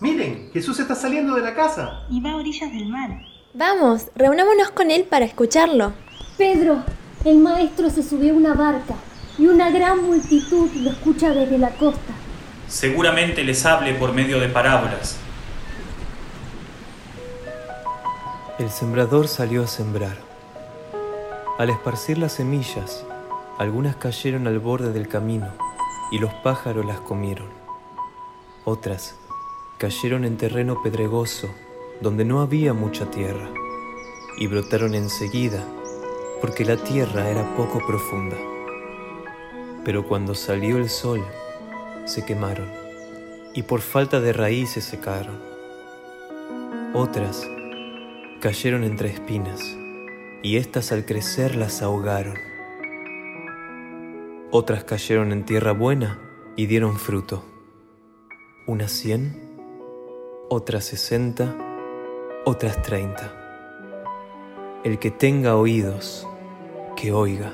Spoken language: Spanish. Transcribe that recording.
Miren, Jesús está saliendo de la casa. Y va a orillas del mar. Vamos, reunámonos con él para escucharlo. Pedro, el maestro se subió a una barca y una gran multitud lo escucha desde la costa. Seguramente les hable por medio de parábolas. El sembrador salió a sembrar. Al esparcir las semillas, algunas cayeron al borde del camino y los pájaros las comieron. Otras cayeron en terreno pedregoso donde no había mucha tierra y brotaron enseguida porque la tierra era poco profunda. Pero cuando salió el sol, se quemaron y por falta de raíz se secaron. Otras cayeron entre espinas y éstas al crecer las ahogaron. Otras cayeron en tierra buena y dieron fruto. Unas cien, otras sesenta, otras treinta. El que tenga oídos, que oiga.